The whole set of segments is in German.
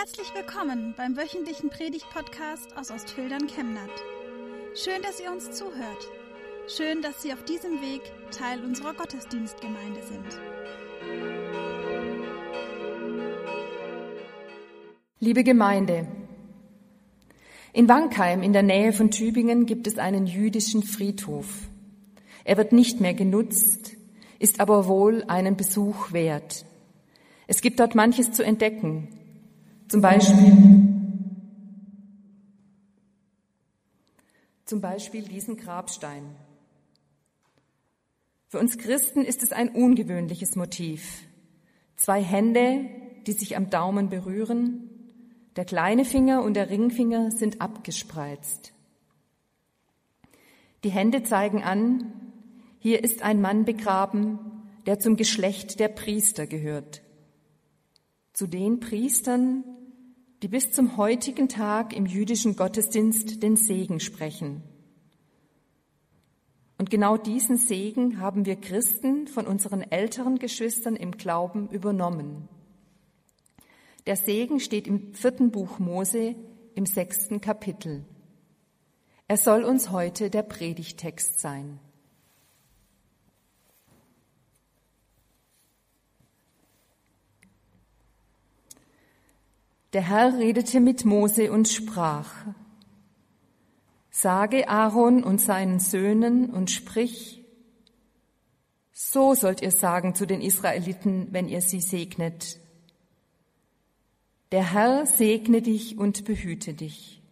Herzlich willkommen beim wöchentlichen Predigt-Podcast aus Ostfildern Chemnat. Schön, dass ihr uns zuhört. Schön, dass Sie auf diesem Weg Teil unserer Gottesdienstgemeinde sind. Liebe Gemeinde, in Wankheim in der Nähe von Tübingen gibt es einen jüdischen Friedhof. Er wird nicht mehr genutzt, ist aber wohl einen Besuch wert. Es gibt dort manches zu entdecken. Zum Beispiel, zum Beispiel diesen Grabstein. Für uns Christen ist es ein ungewöhnliches Motiv. Zwei Hände, die sich am Daumen berühren, der kleine Finger und der Ringfinger sind abgespreizt. Die Hände zeigen an, hier ist ein Mann begraben, der zum Geschlecht der Priester gehört zu den Priestern, die bis zum heutigen Tag im jüdischen Gottesdienst den Segen sprechen. Und genau diesen Segen haben wir Christen von unseren älteren Geschwistern im Glauben übernommen. Der Segen steht im vierten Buch Mose im sechsten Kapitel. Er soll uns heute der Predigtext sein. Der Herr redete mit Mose und sprach, Sage Aaron und seinen Söhnen und sprich, so sollt ihr sagen zu den Israeliten, wenn ihr sie segnet. Der Herr segne dich und behüte dich.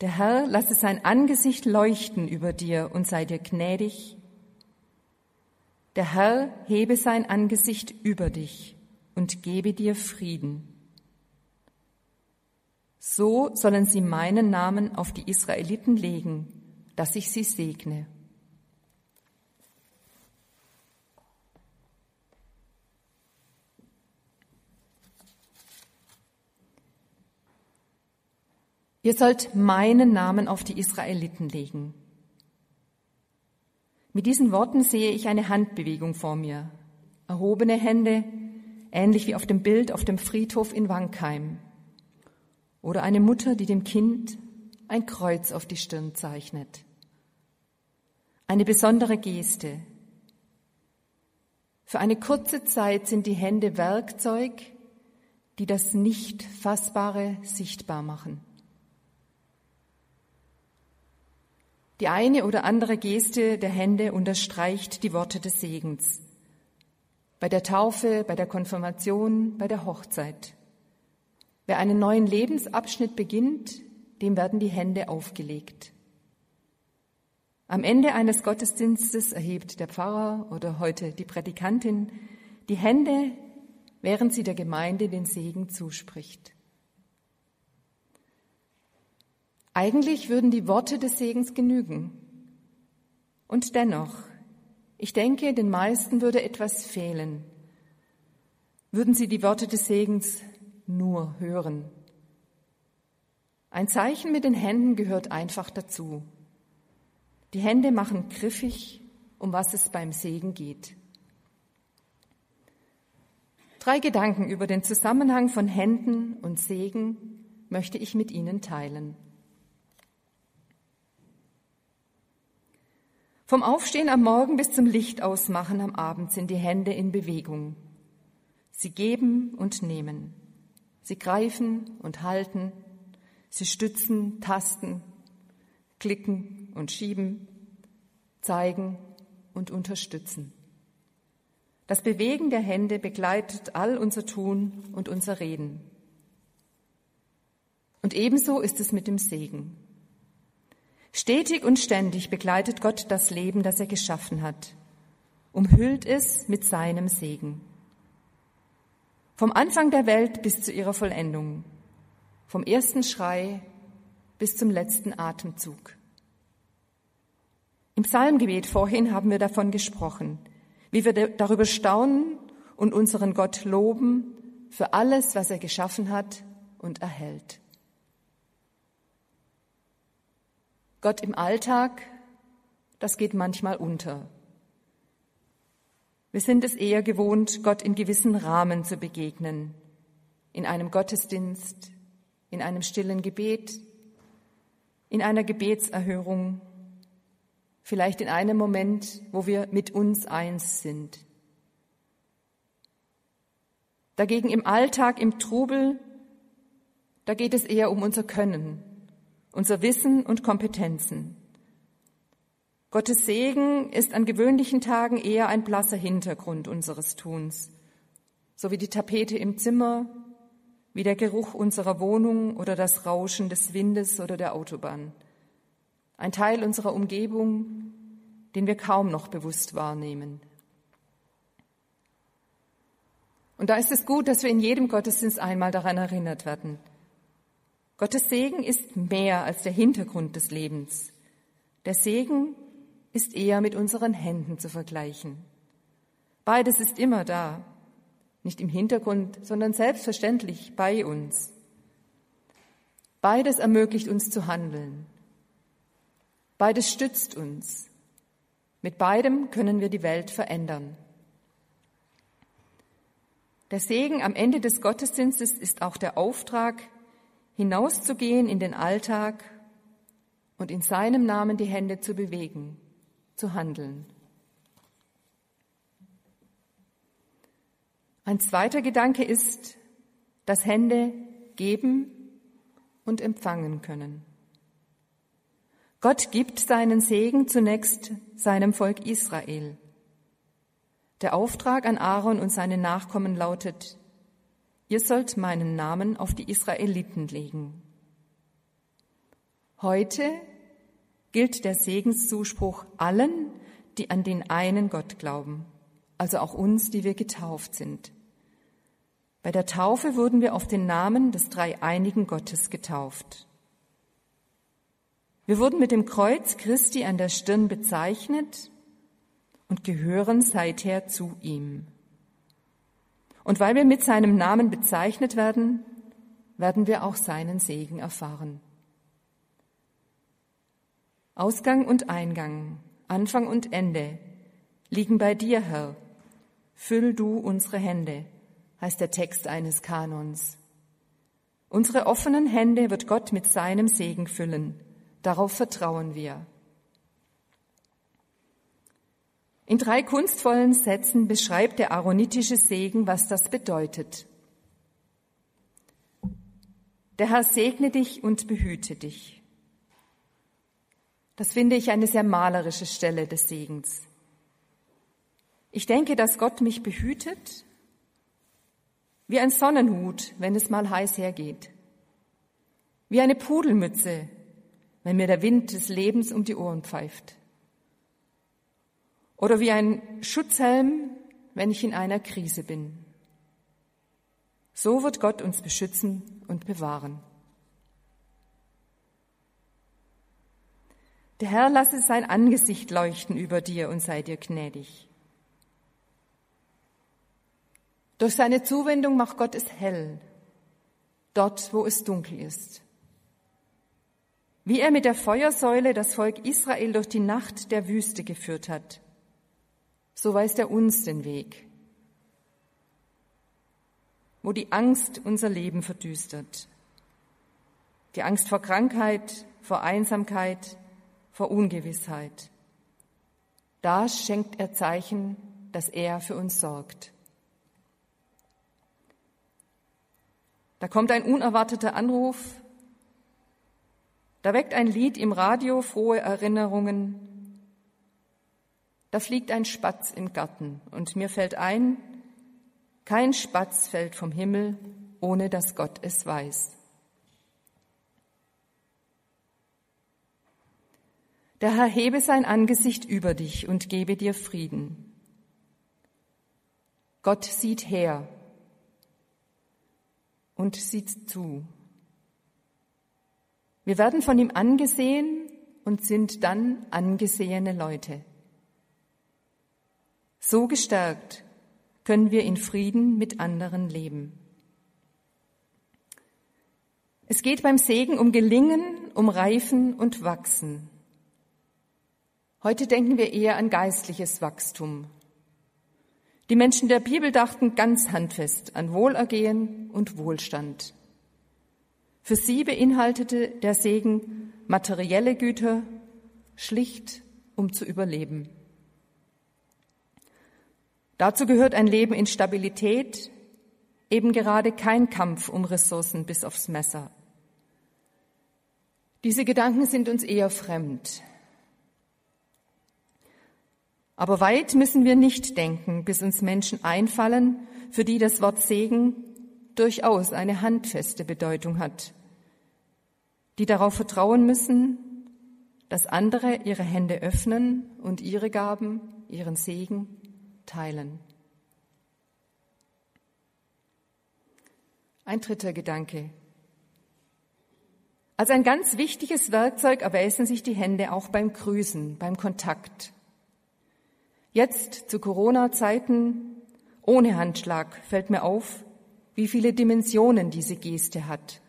Der Herr lasse sein Angesicht leuchten über dir und sei dir gnädig. Der Herr hebe sein Angesicht über dich und gebe dir Frieden. So sollen sie meinen Namen auf die Israeliten legen, dass ich sie segne. Ihr sollt meinen Namen auf die Israeliten legen. Mit diesen Worten sehe ich eine Handbewegung vor mir. Erhobene Hände, ähnlich wie auf dem Bild auf dem Friedhof in Wankheim. Oder eine Mutter, die dem Kind ein Kreuz auf die Stirn zeichnet. Eine besondere Geste. Für eine kurze Zeit sind die Hände Werkzeug, die das Nicht-Fassbare sichtbar machen. Die eine oder andere Geste der Hände unterstreicht die Worte des Segens. Bei der Taufe, bei der Konfirmation, bei der Hochzeit. Wer einen neuen Lebensabschnitt beginnt, dem werden die Hände aufgelegt. Am Ende eines Gottesdienstes erhebt der Pfarrer oder heute die Prädikantin die Hände, während sie der Gemeinde den Segen zuspricht. Eigentlich würden die Worte des Segens genügen. Und dennoch, ich denke, den meisten würde etwas fehlen. Würden sie die Worte des Segens nur hören. Ein Zeichen mit den Händen gehört einfach dazu. Die Hände machen griffig, um was es beim Segen geht. Drei Gedanken über den Zusammenhang von Händen und Segen möchte ich mit Ihnen teilen. Vom Aufstehen am Morgen bis zum Lichtausmachen am Abend sind die Hände in Bewegung. Sie geben und nehmen. Sie greifen und halten, sie stützen, tasten, klicken und schieben, zeigen und unterstützen. Das Bewegen der Hände begleitet all unser Tun und unser Reden. Und ebenso ist es mit dem Segen. Stetig und ständig begleitet Gott das Leben, das er geschaffen hat, umhüllt es mit seinem Segen. Vom Anfang der Welt bis zu ihrer Vollendung. Vom ersten Schrei bis zum letzten Atemzug. Im Psalmgebet vorhin haben wir davon gesprochen, wie wir darüber staunen und unseren Gott loben für alles, was er geschaffen hat und erhält. Gott im Alltag, das geht manchmal unter. Wir sind es eher gewohnt, Gott in gewissen Rahmen zu begegnen. in einem Gottesdienst, in einem stillen Gebet, in einer Gebetserhörung, vielleicht in einem Moment, wo wir mit uns eins sind. Dagegen im Alltag, im Trubel, da geht es eher um unser Können, unser Wissen und Kompetenzen. Gottes Segen ist an gewöhnlichen Tagen eher ein blasser Hintergrund unseres Tuns, so wie die Tapete im Zimmer, wie der Geruch unserer Wohnung oder das Rauschen des Windes oder der Autobahn. Ein Teil unserer Umgebung, den wir kaum noch bewusst wahrnehmen. Und da ist es gut, dass wir in jedem Gottesdienst einmal daran erinnert werden. Gottes Segen ist mehr als der Hintergrund des Lebens. Der Segen ist eher mit unseren Händen zu vergleichen. Beides ist immer da, nicht im Hintergrund, sondern selbstverständlich bei uns. Beides ermöglicht uns zu handeln. Beides stützt uns. Mit beidem können wir die Welt verändern. Der Segen am Ende des Gottesdienstes ist auch der Auftrag, hinauszugehen in den Alltag und in seinem Namen die Hände zu bewegen, zu handeln. Ein zweiter Gedanke ist, dass Hände geben und empfangen können. Gott gibt seinen Segen zunächst seinem Volk Israel. Der Auftrag an Aaron und seine Nachkommen lautet, ihr sollt meinen Namen auf die Israeliten legen. Heute gilt der Segenszuspruch allen, die an den einen Gott glauben, also auch uns, die wir getauft sind. Bei der Taufe wurden wir auf den Namen des dreieinigen Gottes getauft. Wir wurden mit dem Kreuz Christi an der Stirn bezeichnet und gehören seither zu ihm. Und weil wir mit seinem Namen bezeichnet werden, werden wir auch seinen Segen erfahren. Ausgang und Eingang, Anfang und Ende liegen bei dir, Herr. Füll du unsere Hände, heißt der Text eines Kanons. Unsere offenen Hände wird Gott mit seinem Segen füllen. Darauf vertrauen wir. In drei kunstvollen Sätzen beschreibt der aaronitische Segen, was das bedeutet. Der Herr segne dich und behüte dich. Das finde ich eine sehr malerische Stelle des Segens. Ich denke, dass Gott mich behütet, wie ein Sonnenhut, wenn es mal heiß hergeht, wie eine Pudelmütze, wenn mir der Wind des Lebens um die Ohren pfeift. Oder wie ein Schutzhelm, wenn ich in einer Krise bin. So wird Gott uns beschützen und bewahren. Der Herr lasse sein Angesicht leuchten über dir und sei dir gnädig. Durch seine Zuwendung macht Gott es hell, dort wo es dunkel ist. Wie er mit der Feuersäule das Volk Israel durch die Nacht der Wüste geführt hat, so weist er uns den Weg, wo die Angst unser Leben verdüstert. Die Angst vor Krankheit, vor Einsamkeit, vor Ungewissheit. Da schenkt er Zeichen, dass er für uns sorgt. Da kommt ein unerwarteter Anruf, da weckt ein Lied im Radio frohe Erinnerungen, da fliegt ein Spatz im Garten und mir fällt ein, kein Spatz fällt vom Himmel, ohne dass Gott es weiß. Der Herr hebe sein Angesicht über dich und gebe dir Frieden. Gott sieht her und sieht zu. Wir werden von ihm angesehen und sind dann angesehene Leute. So gestärkt können wir in Frieden mit anderen leben. Es geht beim Segen um Gelingen, um Reifen und Wachsen. Heute denken wir eher an geistliches Wachstum. Die Menschen der Bibel dachten ganz handfest an Wohlergehen und Wohlstand. Für sie beinhaltete der Segen materielle Güter, schlicht um zu überleben. Dazu gehört ein Leben in Stabilität, eben gerade kein Kampf um Ressourcen bis aufs Messer. Diese Gedanken sind uns eher fremd. Aber weit müssen wir nicht denken, bis uns Menschen einfallen, für die das Wort Segen durchaus eine handfeste Bedeutung hat, die darauf vertrauen müssen, dass andere ihre Hände öffnen und ihre Gaben, ihren Segen teilen. Ein dritter Gedanke. Als ein ganz wichtiges Werkzeug erweisen sich die Hände auch beim Grüßen, beim Kontakt. Jetzt zu Corona-Zeiten ohne Handschlag fällt mir auf, wie viele Dimensionen diese Geste hat.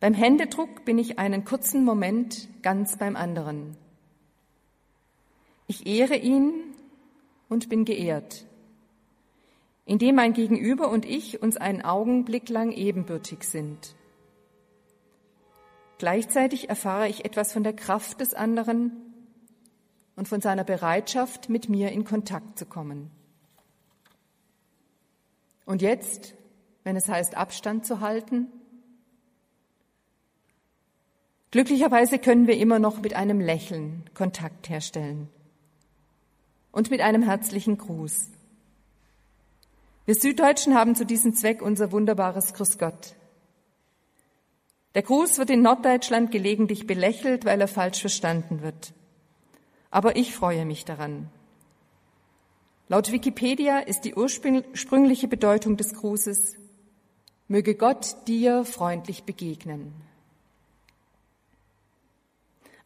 Beim Händedruck bin ich einen kurzen Moment ganz beim anderen. Ich ehre ihn und bin geehrt, indem mein Gegenüber und ich uns einen Augenblick lang ebenbürtig sind. Gleichzeitig erfahre ich etwas von der Kraft des anderen und von seiner Bereitschaft, mit mir in Kontakt zu kommen. Und jetzt, wenn es heißt, Abstand zu halten, glücklicherweise können wir immer noch mit einem Lächeln Kontakt herstellen und mit einem herzlichen Gruß. Wir Süddeutschen haben zu diesem Zweck unser wunderbares Grüß Gott. Der Gruß wird in Norddeutschland gelegentlich belächelt, weil er falsch verstanden wird. Aber ich freue mich daran. Laut Wikipedia ist die ursprüngliche Bedeutung des Grußes, möge Gott dir freundlich begegnen.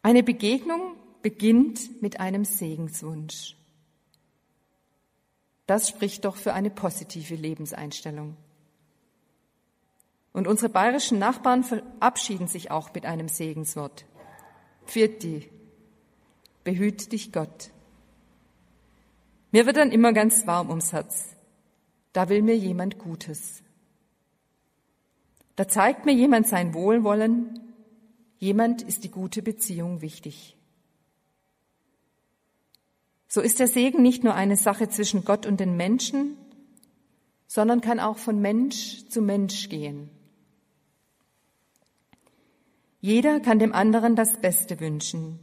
Eine Begegnung beginnt mit einem Segenswunsch. Das spricht doch für eine positive Lebenseinstellung. Und unsere bayerischen Nachbarn verabschieden sich auch mit einem Segenswort. Pfirti, behüt dich Gott. Mir wird dann immer ganz warm ums Herz. Da will mir jemand Gutes. Da zeigt mir jemand sein Wohlwollen. Jemand ist die gute Beziehung wichtig. So ist der Segen nicht nur eine Sache zwischen Gott und den Menschen, sondern kann auch von Mensch zu Mensch gehen. Jeder kann dem anderen das Beste wünschen.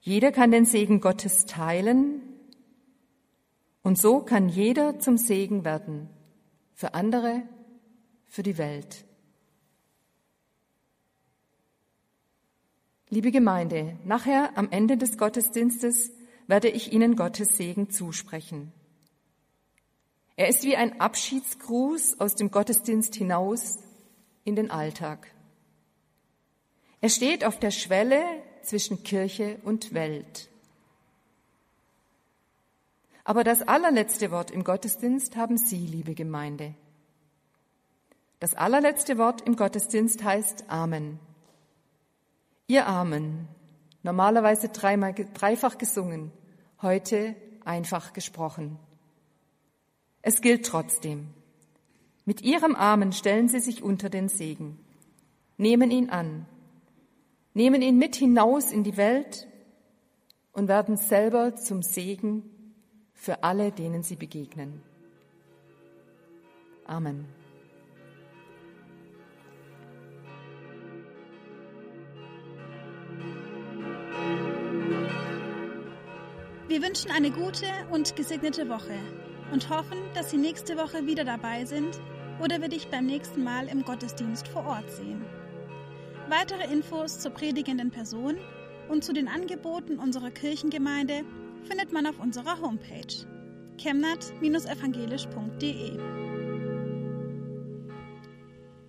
Jeder kann den Segen Gottes teilen und so kann jeder zum Segen werden für andere, für die Welt. Liebe Gemeinde, nachher am Ende des Gottesdienstes werde ich Ihnen Gottes Segen zusprechen. Er ist wie ein Abschiedsgruß aus dem Gottesdienst hinaus in den Alltag. Er steht auf der Schwelle zwischen Kirche und Welt. Aber das allerletzte Wort im Gottesdienst haben Sie, liebe Gemeinde. Das allerletzte Wort im Gottesdienst heißt Amen. Ihr Amen, normalerweise dreimal, dreifach gesungen, heute einfach gesprochen. Es gilt trotzdem. Mit ihrem Amen stellen sie sich unter den Segen, nehmen ihn an, nehmen ihn mit hinaus in die Welt und werden selber zum Segen für alle, denen sie begegnen. Amen. Wir wünschen eine gute und gesegnete Woche und hoffen, dass Sie nächste Woche wieder dabei sind oder wir dich beim nächsten Mal im Gottesdienst vor Ort sehen. Weitere Infos zur predigenden Person und zu den Angeboten unserer Kirchengemeinde findet man auf unserer Homepage chemnat-evangelisch.de.